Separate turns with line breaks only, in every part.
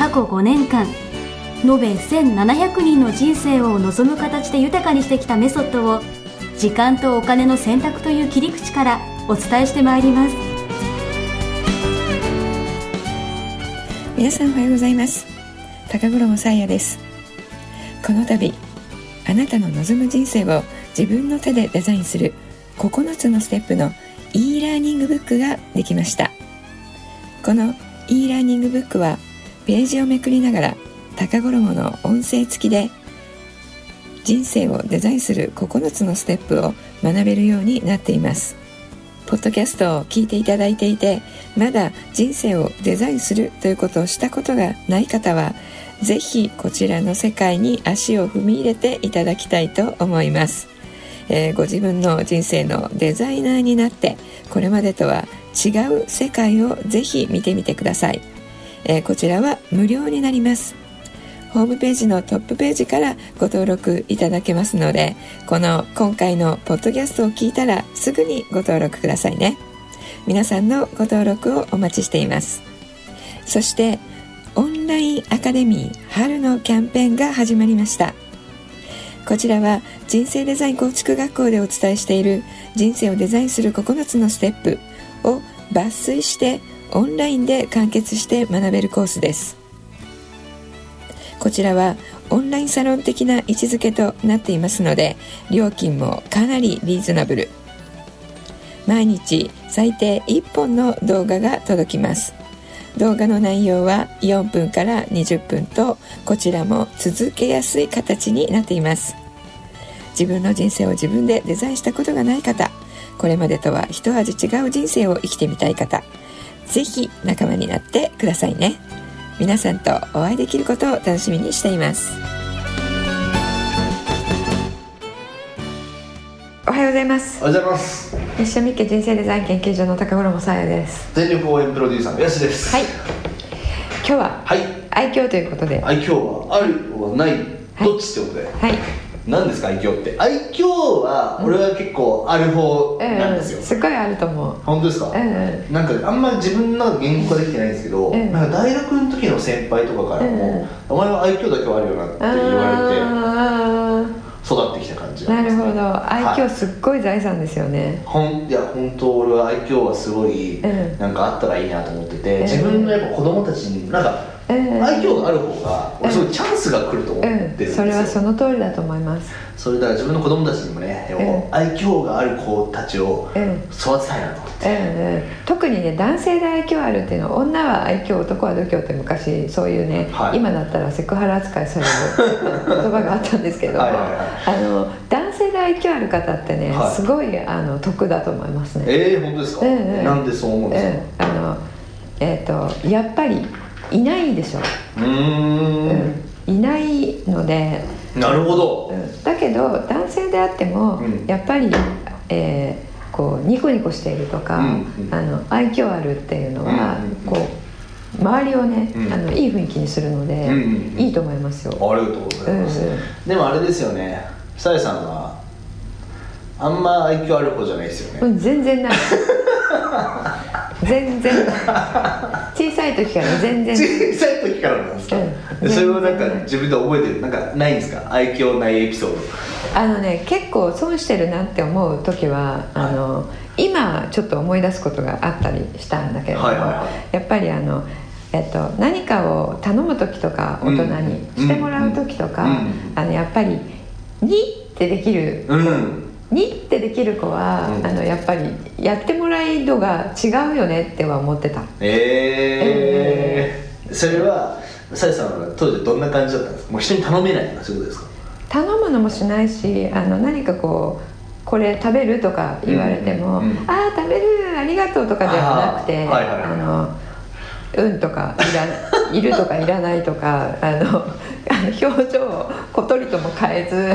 過去5年間延べ1700人の人生を望む形で豊かにしてきたメソッドを時間とお金の選択という切り口からお伝えしてまいります。
皆さんおはようございます。高頃もさやです。この度あなたの望む人生を自分の手でデザインする9つのステップの e ラーニングブックができました。この e ラーニングブックはページをめくりながら高衣の音声付きで人生をデザインする9つのステップを学べるようになっています。ポッドキャストを聞いていただいていてまだ人生をデザインするということをしたことがない方はぜひこちらの世界に足を踏み入れていただきたいと思います、えー、ご自分の人生のデザイナーになってこれまでとは違う世界をぜひ見てみてください、えー、こちらは無料になります。ホームページのトップページからご登録いただけますのでこの今回のポッドキャストを聞いたらすぐにご登録くださいね。皆さんのご登録をお待ちしています。そしてオンラインアカデミー春のキャンペーンが始まりました。こちらは人生デザイン構築学校でお伝えしている人生をデザインする9つのステップを抜粋してオンラインで完結して学べるコースです。こちらはオンラインサロン的な位置づけとなっていますので料金もかなりリーズナブル。毎日最低1本の動画が届きます。動画の内容は4分から20分とこちらも続けやすい形になっています。自分の人生を自分でデザインしたことがない方これまでとは一味違う人生を生きてみたい方。是非仲間になってくださいね。皆さんとお会いできることを楽しみにしています。おはようございます。
おはようございます。
一緒みっけ人生デザイン研究所の高村もさやです。
全力応援プロデューサーのやしです。
はい。今日は
はい。
愛嬌ということで。
愛嬌はあるはない、どっちってことで。
はい
何ですか愛嬌って？愛嬌は俺は結構ある方なんですよ、
うん、すごいあると思う。
本当ですか、
うん、
なんかあんまり自分の言語化できてないんですけど、うん、なんか大学の時の先輩とかからも、お前は愛嬌だけはあるよなって言われて育ってきた感じ
な、ね,、るほど。愛嬌すっごい財産ですよね、
はい、ほんいや本当俺は愛嬌はすごい、なんかあったらいいなと思ってて、自分のやっぱ子供たちになんか愛嬌がある方が俺すごいチャンスが来ると思ってるんですよ、
それはその通りだと思います。
それだから自分の子供たちにもね、愛嬌がある子たちを育てたいなと思って、
特にね男性で愛嬌あるっていうのは女は愛嬌男は度胸って昔そういうね、はい、今だったらセクハラ扱いされる 言葉があったんですけどあの男性で愛嬌ある方ってね、はい、すごいあの得だと思いますね。
ええー、本当ですか、えー、なんでそう思うんですか、
えー、あのえっ、ー、とやっぱりいないでしょ。うん、いないので。
なるほど、
うん、だけど男性であっても、うん、やっぱり、えー、こうニコニコしているとか、あの愛嬌あるっていうのは、こう周りをね、うん、あのいい雰囲気にするので、いいと思いますよ。
ありがとうございます、でもあれですよね。さやさんはあんま愛嬌ある方じゃないですよね、
うん、全然ない 全然。小さい時から全然。
小さい時からなんですか、うん、それをなんか自分で覚えてる？なんかないんですか？愛嬌ないエピソード。
あのね結構損してるなって思う時はあの、今ちょっと思い出すことがあったりしたんだけれども、はいはいはい、やっぱりあのえっと、何かを頼む時とか大人にしてもらう時とか、うんうん、あのやっぱり「に」ってできる、うんにってできる子は、うん、あのやっぱりやってもらい度が違うよねっては思ってた。
ええー、それはさやさんは当時どんな感じだったんですか？もう人に頼めないとかそういうことですか？
頼むのもしないしあの何かこうこれ食べるとか言われても「うんうん、ああ食べるありがとう」とかではなくて「はいはい、あのうん」とかいらいるとかいらないとかあの 表情を小鳥とも変えず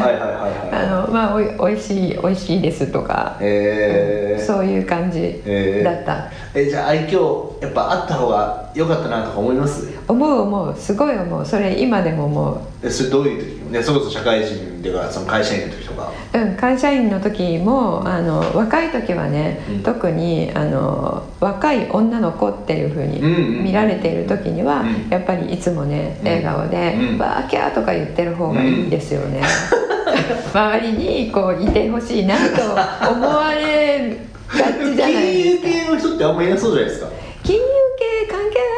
おいおいしいおいしいですとか、
えー、
そういう感じ
えー
だった、
えじゃあ愛嬌やっぱあった方が良かったなとか思います？
思う思う。すごい思う。それ今でも思
えそれどういう時？ねそれこそ社会人でかその会社員の時とか？
う、うん、会社員の時もあの若い時はね、
うん。
特にあの若い女の子っていうふうに見られている時には、
うん。
やっぱりいつもね
うん。
笑顔で
うん「
わーキャー」とか言ってる方がいいですよね、周りにこういてほしいなと思われがちじゃないですか。
系の人ってあんまいなそうじゃないですか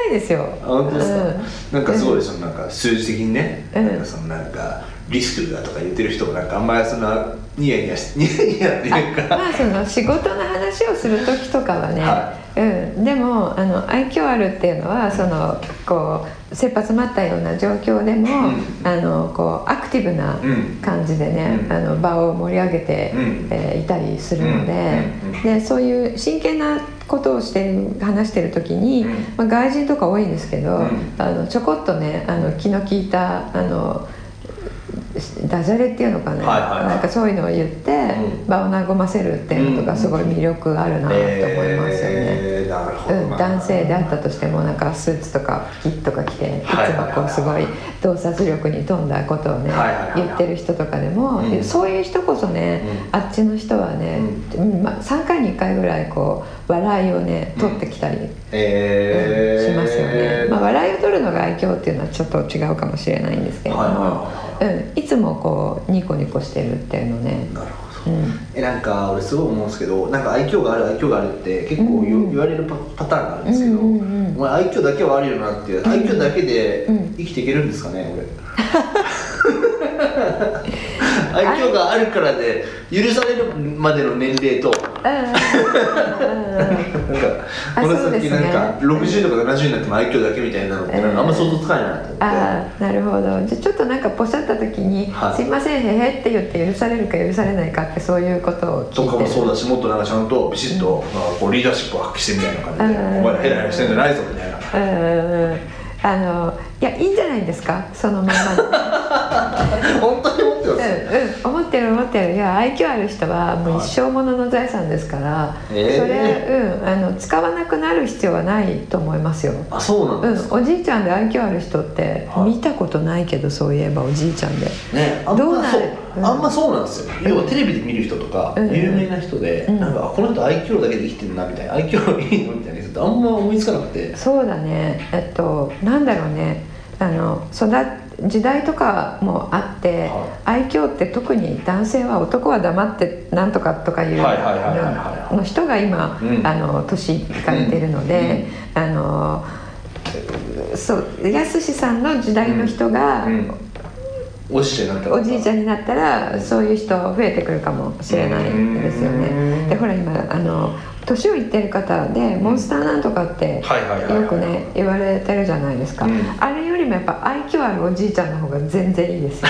ないですよ。
あ本当ですか、
うん。
なんかすごいそのなんか数字的にね、
うん。
なんかそのなんかリスクだとか言ってる人もなんかあんまりそんなニヤニヤし ニヤニヤっていうか。
まあその仕事の話をする時とかはね、
は
うん、でもあの愛嬌あるっていうのはそのこう切羽詰まったような状況でも、
うん。
あのこうアクティブな
うん。
感じでね、
うん。
あの場を盛り上げて、
うん。
えーいたりするので,、
うん。
でそういう真剣なことをしてる話してる時に、
うん。
まあ、外人とか多いんですけど、
うん。
あのちょこっとねあの気の利いたあのダジャレっていうのかな,、
はいはいはい。
なんかそういうのを言って、
うん。
場を和ませるっていうのとかすごい魅力あるなと思いますよね。
えー
うん、
な
男性であったとしてもなんかスーツとかピッとか着ていつもこうすごい洞察力に富んだことをね言ってる人とかでも
うん。
そういう人こそね
うん。
あっちの人はねうん。まあ3回に1回ぐらいこう笑いをね取ってきたり
えー。
しますよね、まあ、笑いを取るのが愛嬌っていうのはちょっと違うかもしれないんですけれど
はいはい
も
はいはい
うん。いつもこうニコニコしてるっていうのね。
なるほど。
うん。
えなんか俺すごい思うんですけどなんか愛嬌がある愛嬌があるって結構言,、言われるパパターンがあるんですけど、
うんうんうん
お前愛嬌だけはあるよなっていう愛嬌だけで
うん。
生きていけるんですかね俺愛嬌があるからで許されるまでの年齢と。なんか
あ
この先なんか60とか70になっても愛嬌だけみたいなのってなん。かあんま想像つかないなと思って、
ああなるほど。じゃあちょっとなんかポシャった時に「
はい
すいませんへへ」って言って許されるか許されないかってそういうことを聞いて
とかもそうだしもっとなんかちゃんとビシッと、まあ、こうリーダーシップを発揮してみたいな感じで「
うん
お前らヘラヘラしてんじゃないぞ」みたいな。
うんうんうん。あのいやいいんじゃないですか？そのまんまで。
本当に
うんうん。思ってる思ってる。いや愛嬌ある人はもう一生ものの財産ですから、
えー。
それ、うん、あの使わなくなる必要はないと思いますよ。
あそうなんです、か、
うんおじいちゃんで愛嬌ある人って
はい。
見たことないけどそういえばおじいちゃんで。
ねあんまそう
どうなる？うん。
あんまそうなんですよ。要はテレビで見る人とか、
うん。
有名な人で、
うん。
なんかあこの人愛嬌だけで生きてるなみたいな愛嬌いいのみたいな人ってあんま思いつかなくて。
そうだね。えっとなんだろうね。あの育時代とかもあって、
は
愛嬌って特に男性は男は黙ってなんとかとかいうの人が今、
うん。
あの年いかれてるので、あのそうやすしさんの時代の人が、
うん。おじいちゃんになった。ら
おじいちゃんになったらそういう人増えてくるかもしれないですよ
うん。
ね。でほら今あの年をいってる方でモンスターなんとかってよくね言われてるじゃないですか、
うん。
あれよりもやっぱ愛嬌あるおじいちゃんの方が全然いいですよ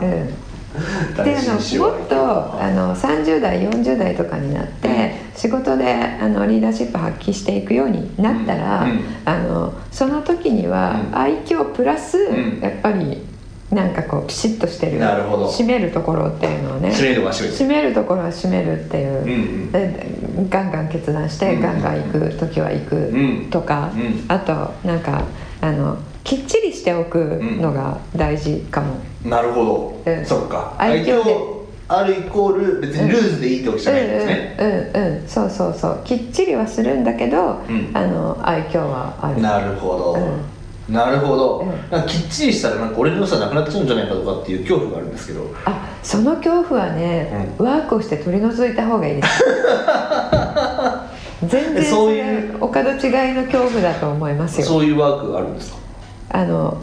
ね。うん、であのもっとあの30代40代とかになって仕事であのリーダーシップ発揮していくようになったら、
うん。うん。
あのその時には
うん。
愛嬌プラス、
ん。
やっぱりなんかこうピシッとしてる
なるほど。
締めるところっていうのをね
締めるとか締める
締めるところは締めるっていう、
うんうん。
でガンガン決断して、
うん
ガンガン行く時は行く
うん。
とか、
うん。
あとなんかあのきっちりしておくのが大事かも。
なるほど、
うん。
そっか。愛
愛嬌で
嬌あるイコール別にルーズでいいってわけじゃないんですね、
うん。うん。うん。うん。そうそうそう。きっちりはするんだけど、
うん。
あの愛嬌はある。
なるほど、なるほど、
うん。
きっちりしたらなんか俺の良さなくなっちゃうんじゃないかとかっていう恐怖があるんですけど。
あその恐怖はね、ワークをして取り除いた方がいいです。全然
そ
そう
いう
れお門違いの恐怖だと思いますよ。
そういうワークがあるんですか？
あの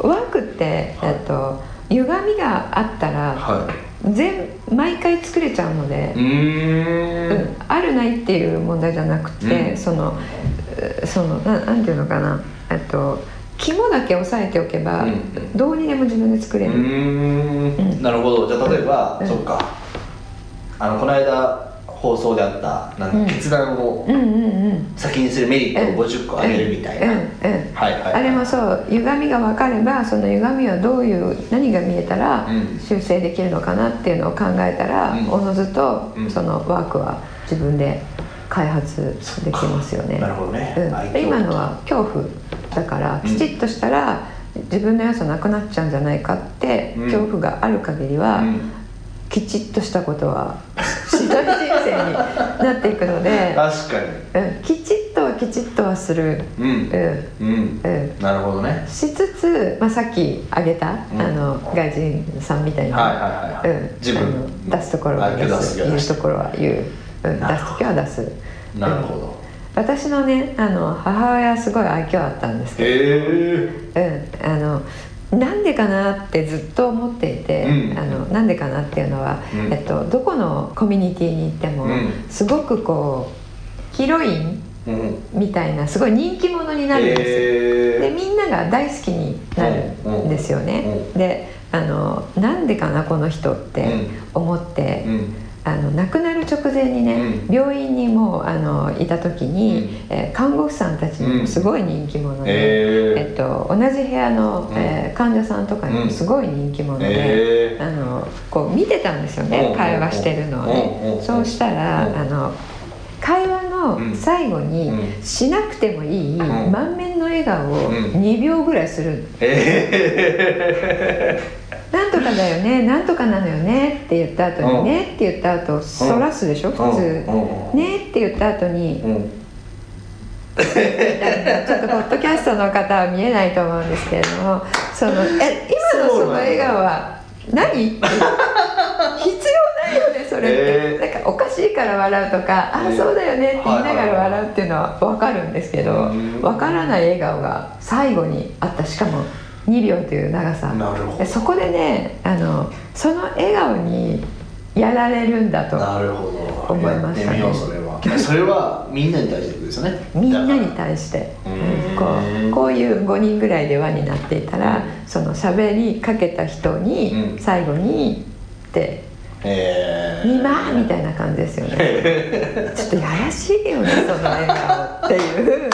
ワークって、
はい。
えっと歪みがあったら、
は
全毎回作れちゃうので
い、うーん。
うんあるないっていう問題じゃなくて、
うん。
そのうそのななんていうのかな。えっと肝だけ押さえておけば、
うん。
どうにでも自分で作れ
う
る、
なるほど。じゃあ例えば、
うん。
そっか。あのこの間放送であったなんか決断を先にするメリットを50個あげるみたいな、
うんうん
はいはいはい。
あれもそう。歪みが分かればその歪みはどういう何が見えたら
うん。
修正できるのかなっていうのを考えたら、
うん。
おのずと
うん。
そのワークは自分で開発できますよね。
なるほどね、
今のは恐怖だから
うん。
きちっとしたら自分の良さなくなっちゃうんじゃないかって
うん。
恐怖がある限りは、
うん。
きちっとしたことはしない人生になっていくので、
確か
うん、きちっとはきちっとはする、
にうん。
うん。
うん。
うん、
なるほどね。
しつつ、まあ、さっき挙げた、
うん。
あの外人さんみたいな、
はいはいはいはい。
うん、
自分。
出すところは
あ
出
出す。
言うところは言う、うん、出す時は出す。
なるほど
私のねあの母親はすごい愛嬌あったんですけ
へえ
ど、うん、あのなんでかなってずっと思っていて、
うん。
あのなんでかなっていうのは、
うん。
えっと、どこのコミュニティに行っても、
うん。
すごくこうヒロイン
うん。
みたいなすごい人気者になるんですよ。で
へ
みんなが大好きになるんですよね。
うん。
であのなんでかなこの人って思って、あの亡くなる直前にね、
うん。
病院にもうあのいた時に、
うん。
えー看護婦さんたちにもすごい人気者で、
へ
えっと、同じ部屋の、
うん。
えー患者さんとかにもすごい人気者で。あのこう見てたんですよね、
うん。
会話してるのをね、
うん。
そうしたら、
うん。
あの会話の最後に、
うん。
しなくてもいい、
ん。
満面の笑顔を
うん。
2秒ぐらいする、
へ
なんとかだよねなんとかなのよねって言った後に、
うん。
ねって言った後そらすでしょ、
え
普通、
うん。
ねって言った後に、
うん。
ちょっとポッドキャストの方は見えないと思うんですけれどもそのえ今のその笑顔は何？って。必要ないよねそれって、
えー。
なんかおかしいから笑うとか、あ
えー
そうだよねって言いながら笑うっていうのは分かるんですけど
うん。
分からない笑顔が最後にあった。しかも2秒という長さ。そこでねあのその笑顔にやられるんだと思いましたね。
それは。みんなに対してですよね。
みんなに対して、こうこういう5人ぐらいで輪になっていたら、
うん。
その喋りかけた人に
うん。
最後にって
らへ「え
ー」みたいな感じですよね。ちょっとやらしいよねその笑顔っていう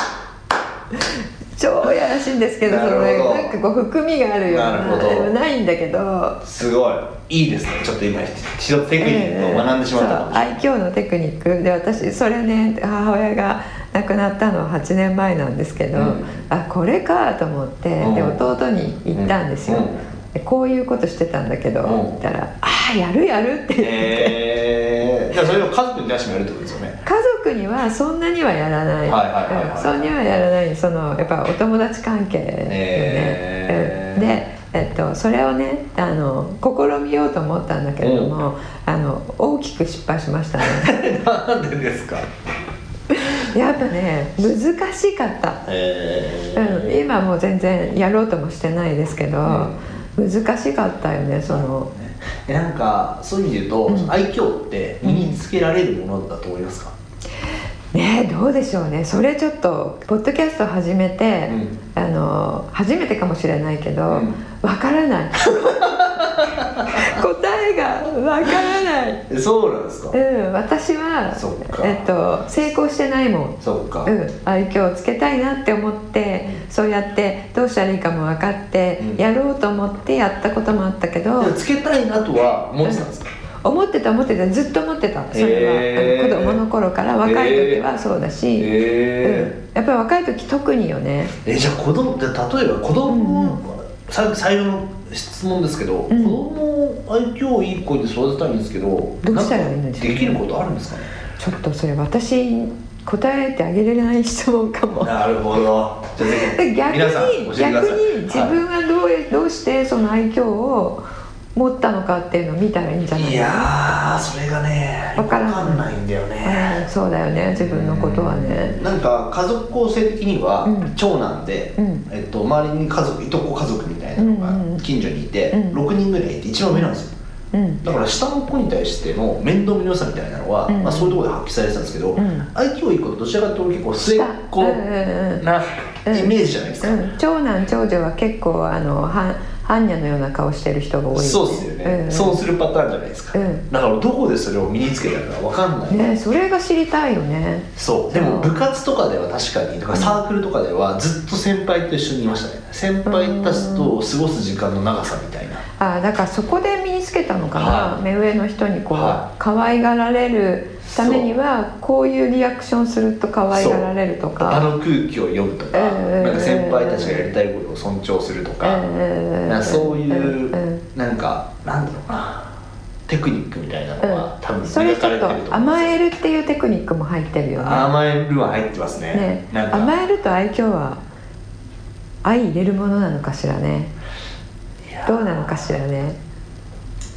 超やらしいんですけどその
なるほど。
なんかこう含みがあるような
なるほど。
ないんだけど。
すごい。いいですね。ちょっと今一度テクニックを学んでしまったかもしれない、
そう愛嬌のテクニック。で私それね母親が亡くなったのは8年前なんですけど、
うん。
あこれかと思って、
うん。
で弟に言ったんですよ、
うん。
でこういうことしてたんだけど、
うん。
言ったら「ああやるやる」って言って、
へえじゃあそれを家族に対してもやるってことですよね。
家族にはそんなにはやらない、そんなにはやらない。そのやっぱお友達関係よね、
へー。
うん。でえっと、それをねあの試みようと思ったんだけれども、あの大きく失敗しましたね。
なんでですか？
やっぱね難しかった、
へ
うん、
え
今もう全然やろうともしてないですけど、難しかったよねその
えなんかそういう意味で言うと、
うん。
愛嬌って身につけられるものだと思いますか、
ねどうでしょうね。それちょっとポッドキャスト始めて、
う
あの初めてかもしれないけどわ、
うん。
からない。答 えがわからない。
えそうなんですか、
うん私はえっと、成功してないもん。
そっか、
うん、愛嬌をつけたいなって思って、そうやってどうしたらいいかも分かって、
うん。
やろうと思ってやったこともあったけど、
つけたいなとは思ってたんですか、
思ってた思ってた。ずっと思ってた。それは、
へー
あの子供の頃から若い時はそうだし、
へ
うん、やっぱり若い時特によね。
えじゃあ子供じゃあ例えば子供、さ最後の質問ですけど、
うん。
子供を愛嬌いい子で育てたいんですけど
どうしたらいいの？
できることあるんですかね？
ちょっとそれ私答えてあげれない質問かも。
なるほど。
逆に逆に自
は
分はどう,、どうしてその愛嬌を持ったのかっていうのを見たらいいんじゃない？
い、いやーそれがね
わからん。
ないんだよね、
うんそうだよね。自分のことはね。
なんか家族構成的には
うん。
長男で、
うん。
えっと、周りに家族いとこ家族みたいなのが
うん。うん
近所にいて、
うん。
6人ぐらいいて一番上なんですよ。
うん。
だから下の子に対しての面倒見の良さみたいなのは、
うん。
まあ、そういうところで発揮されてたんですけど、
うん。
愛嬌いい子とどちらかというと結構末っ子
うん。うん。うん。
なイメージじゃないですか、
うん、長男長女は結構あのは般若のような顔してる人が多い、ね、
そう。ですよね、
ん。
そうするパターンじゃないですか、
うん。
だからどこでそれを身につけたのか分かんない、
ねそれが知りたいよね
そう。でも部活とかでは確かにとかサークルとかではずっと先輩と一緒にいましたね。先輩たちと過ごす時間の長さみたいな。
あだからそこで身につけたのかな、
はい。
目上の人にこう、
は
可愛がられるためにはこういうリアクションすると可愛がられると
あ
か。
の空気を読むとか,、
うん。
なんか先輩たちがやりたいことを尊重するとか,、
うん
なんかそういう、
うん。
なんかなんだろうな。テクニックみたいなのは、多分
それちょっと甘えるっていうテクニックも入ってるよね。
甘えるは入ってますね。
ね。甘えると愛嬌は相入れるものなのかしらね。どうなのかしらね。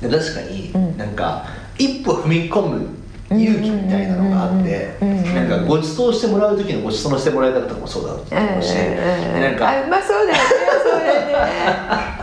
で確かに、
うん。
なんか一歩踏み込む勇気みたいなのがあってなんかご馳走してもらう時のご馳走のしてもらい方とかもそうだと思うし、なんか
あまあそうだよねそれね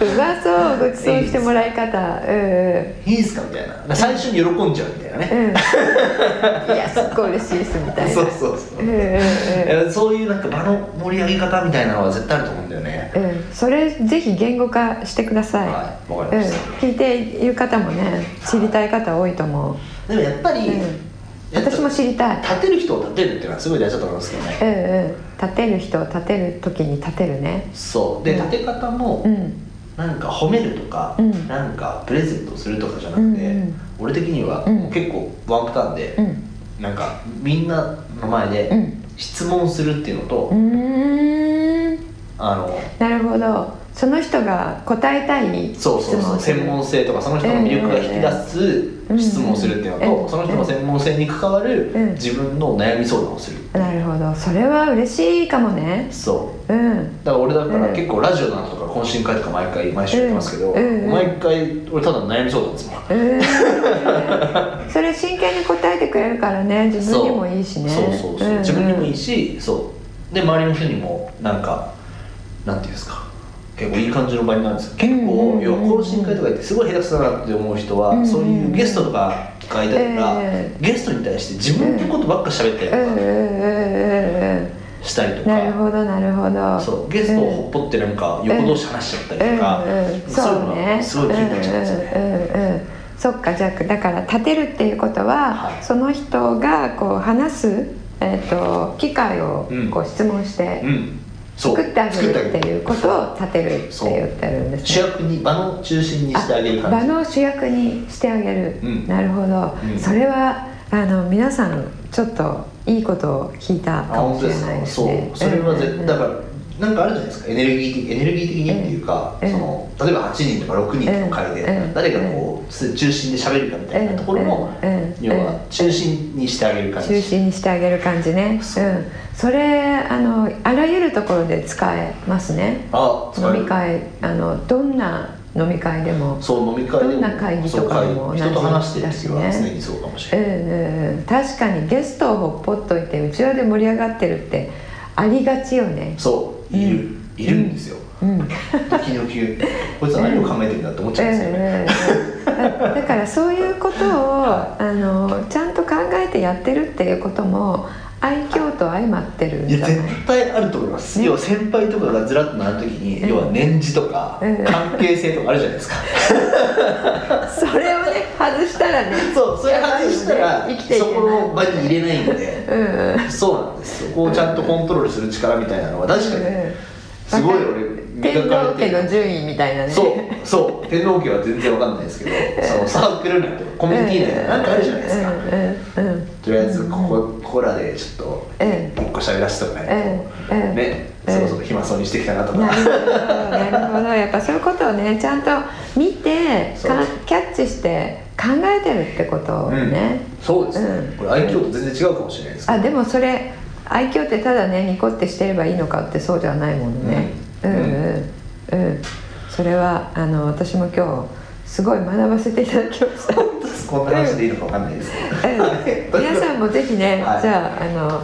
うまそうごちそうしてもらい方。うん
いいですか？みたいな。最初に喜んじゃうみたいなね、
うん、うん、いやすっごい嬉しいですみたいな。
そうそうそう、
うんうんうん。
えそういうなんか場の盛り上げ方みたいなのは絶対あると思うんだよね。
うん、それぜひ言語化してください、
はい。わか
うん
りました、、
聞いている方もね知りたい方多いと思う、
でもやっぱり、
うん、私も知りたい。
立てる人を立てるっていうのはすごい大事だと思いますけどね、
うんうん。立てる人を立てる時に立てるね。
そう。で
うん。
立て方も、
うん。
なんか褒めるとか、
うん。
なんかプレゼントするとかじゃなくて、
うんうん。
俺的には結構ワンパターンで、
うん。
なんかみんなの前で
うん。
質問するっていうのと、
うーん。
あの
なるほどその人が答えたい質
そうそうそう専門性とかその人の魅力が引き出す質問をするっていうのと、
うん。
その人の専門性に関わる
うん。
自分の悩み相談をする、
なるほど。それは嬉しいかもね。
そう。
うん。
だから俺だから
うん。
結構ラジオの後とか懇親会とか毎回毎週やってますけど、
うん。うん。
毎回俺ただの悩み相談ですもん。
うん。それ真剣に答えてくれるからね。自分にもいいしね。
そう。そうそう、
ん。ん。
自分にもいいしそう。で周りの人にもなんかなんていうんですか結構いい感じの場になるんですよ。結構、要は懇親会とか行ってすごい下手くそだなって思う人は、そういうゲストとかがいたりとか、
え
ゲストに対して自分のことばっか喋ったりとか
うん
したりとか、
なるほどなるほど
そうゲストをほっぽってなんか横同士話しちゃったりとか、そういう
そう
の
ね
がすごい気になっちゃうんですよね、
そっかじゃあだから立てるっていうことは、
はい
その人がこう話す、え。ー、と機会を
うん
こう質問して作ってあげるっていうことを立てるって言ってるんです
主役に場の中心にしてあげる
場
感じ。
の主役にしてあげる、
うん。
なるほど、
うん。
それはあの皆さんちょっといいことを聞いた
あ
かもしれないですね。
そう。それは絶
うん。
対だからなんかあるじゃないですか。エネルギー的エネルギー的にっていうか、
うん
その例えば8人とか6人の会で、
うん
誰がこう中心で喋るかみたいなところも、要は中心にしてあげる感じ、
中心にしてあげる感じね。
そう。
うん、それあのあらゆるところで使えますね。
あ
飲み会あのどんな飲み会でも。
そう飲み会でも
どんな会議とかでも同じ
そう会議人と話してる時は常にそうかもし
う
れない、
んうんうん確かにゲストをほっぽっといてうちわで盛り上がってるってありがちよね。
そういる、
うん。
いるんですよ、
うん。
時々。こいつは何を考えてるんだって思っちゃうんですよね、
だからそういうことをあのちゃんと考えてやってるっていうことも愛嬌と相まってるん
い？や絶対あると思います、
ね。
要は先輩とかがずらっと並ぶ時に、
うん。
要は年次とか、
うん。
関係性とかあるじゃないですか。
それをね外らね。
そうそれ外したら、
生きていけない。
そこの場に入れない。んで
うんうん。
そうなんですそこをちゃんとコントロールする力みたいなのは確かに、すごい俺
天皇家の順位みたいなね。
そうそう。天皇家は全然わかんないですけど そのサークル内とかコミュニティ内でなんかあるじゃないですか、
うんうんうん
とりあえずここここらでちょっと
え
一個喋らせておかないと、
うんうん。
ね、
うん
そろそろ暇そうにしてきたなとか、
なるほどなるほど。やっぱそういうことをねちゃんと見てかキャッチして考えてるってことをね、
そうですね、
うん。
これ愛嬌と全然違うかもしれないです
あでもそれ愛嬌ってただねニコってしてればいいのかってそうじゃないものね、う、
うんん
うんうん。それはあの私も今日すごい学ばせていただきました。
こんな話でいいのかわかんないです。けど、
うん。皆さんもぜひね、
はい。
じゃああの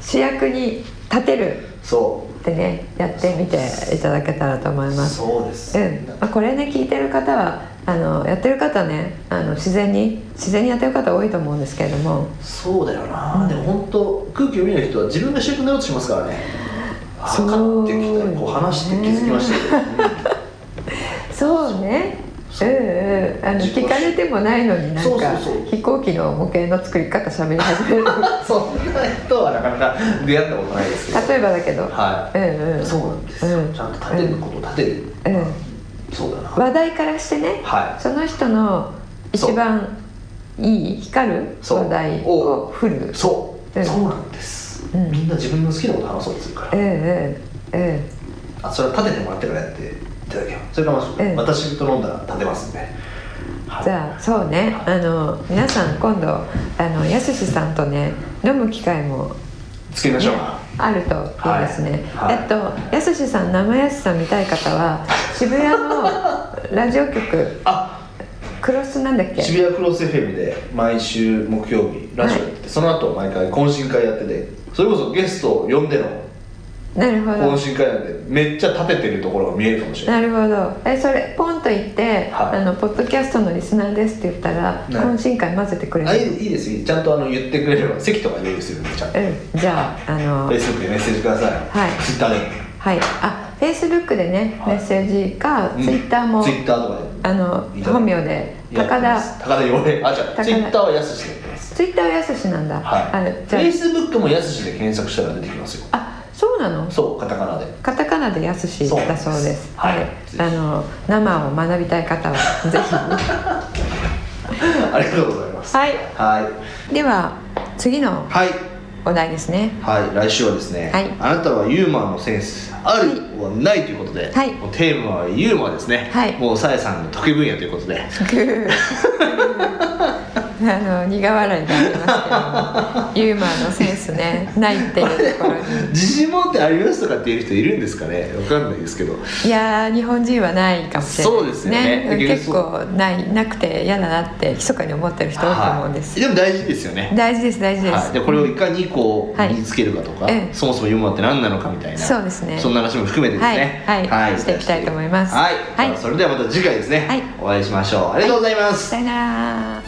主役に立てる。
そ
ってねやってみていただけたらと思いうます。
そうです、
うん。まあ、これね聞いてる方はあのやってる方ねあの自然に自然にやってる方多いと思うんですけれども。
そうだよな、でも本当空気を見ない人は自分が主役になろうとしますからね
そう。
分かってきたこう話して気づきましたけど、うん
そう。ねうんうん、あの聞かれてもないのになんか飛行機の模型の作り方しゃべり始める
そんな人はなかなか出会ったことないですけ
ど。例えばだけど。
はい、うんうん、そうなんですよ、うん、ちゃんと立てること立てる、うん、うん、そうだな。
話題からしてね、はい、その人の一番いい光る話題を振る。
そう、うん、そうなんです、うん、みんな自分の好きなこと話そうとするから。ええええあそれは立ててもらってからやっていただけよそれかもし、うん、私と飲んだら立てますんで、
はい、じゃあそうね。あの皆さん今度あのやすしさんとね飲む機会も
作りましょう、ね、
あるといいですね、はい。はい、えっとやすしさん生やすさん見たい方は渋谷のラジオ局あクロスなんだっけ？
渋谷クロス FM で毎週木曜日ラジオやってて、はい、その後毎回懇親会やっててそれこそゲストを呼んでの
なるほど。
懇親会なんでめっちゃ立ててるところが見えるかもしれない。
なるほど。えそれポンと言って、はい、あの「ポッドキャストのリスナーです」って言ったら、懇親会混ぜてくれる
あいいです。ちゃんとあの言ってくれれば席とか用意するんでちゃんと、う
ん、じゃああの
フェイスブックでメッセージください。はい。ツイッターで。
はい。あフェイスブックでね、メッセージか、ツイッターも
ツイッターとかで。
あの本名で高田。
高田洋平。あじゃあツイッターはやすしで
ツイッターはやすしなんだ。
はい。あフェイスブックもやすしで検索したら出てきますよ。
あそうなの？
そうカタカナで。
カタカナでやすしだそうです。はい、あの生を学びたい方は ぜひ。
ありがとうございます。
はい、
は
い、では次の
はい。
お題ですね。
はい。来週はですね、はい、あなたはユーモアのセンスあるはないということで、はい、テーマはユーモアですね、はい、もうさやさんの得意分野ということで
あの苦笑いでありますけどユーモアのセンスね ないっていうところに。
自信持ってありますとかっていう人いるんですかねわかんないですけど。
いや日本人はないかもしれない
そうですね。
結構ないなくて嫌だなって密かに思ってる人多いと思うんです、
はい、でも大事ですよね。
大事です大事です、はい、
でこれをいかにこう身につけるかとか、はい、そもそもユーモアって何なのかみたいな
そうですね。
そんな話も含めてですね。
はい、はい。していきたいと思います。
はい、はい、それではまた次回ですね、はい、お会いしましょう。ありがとうございます、
さよなら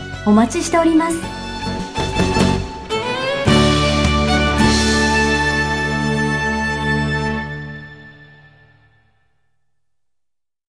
お待ちしております。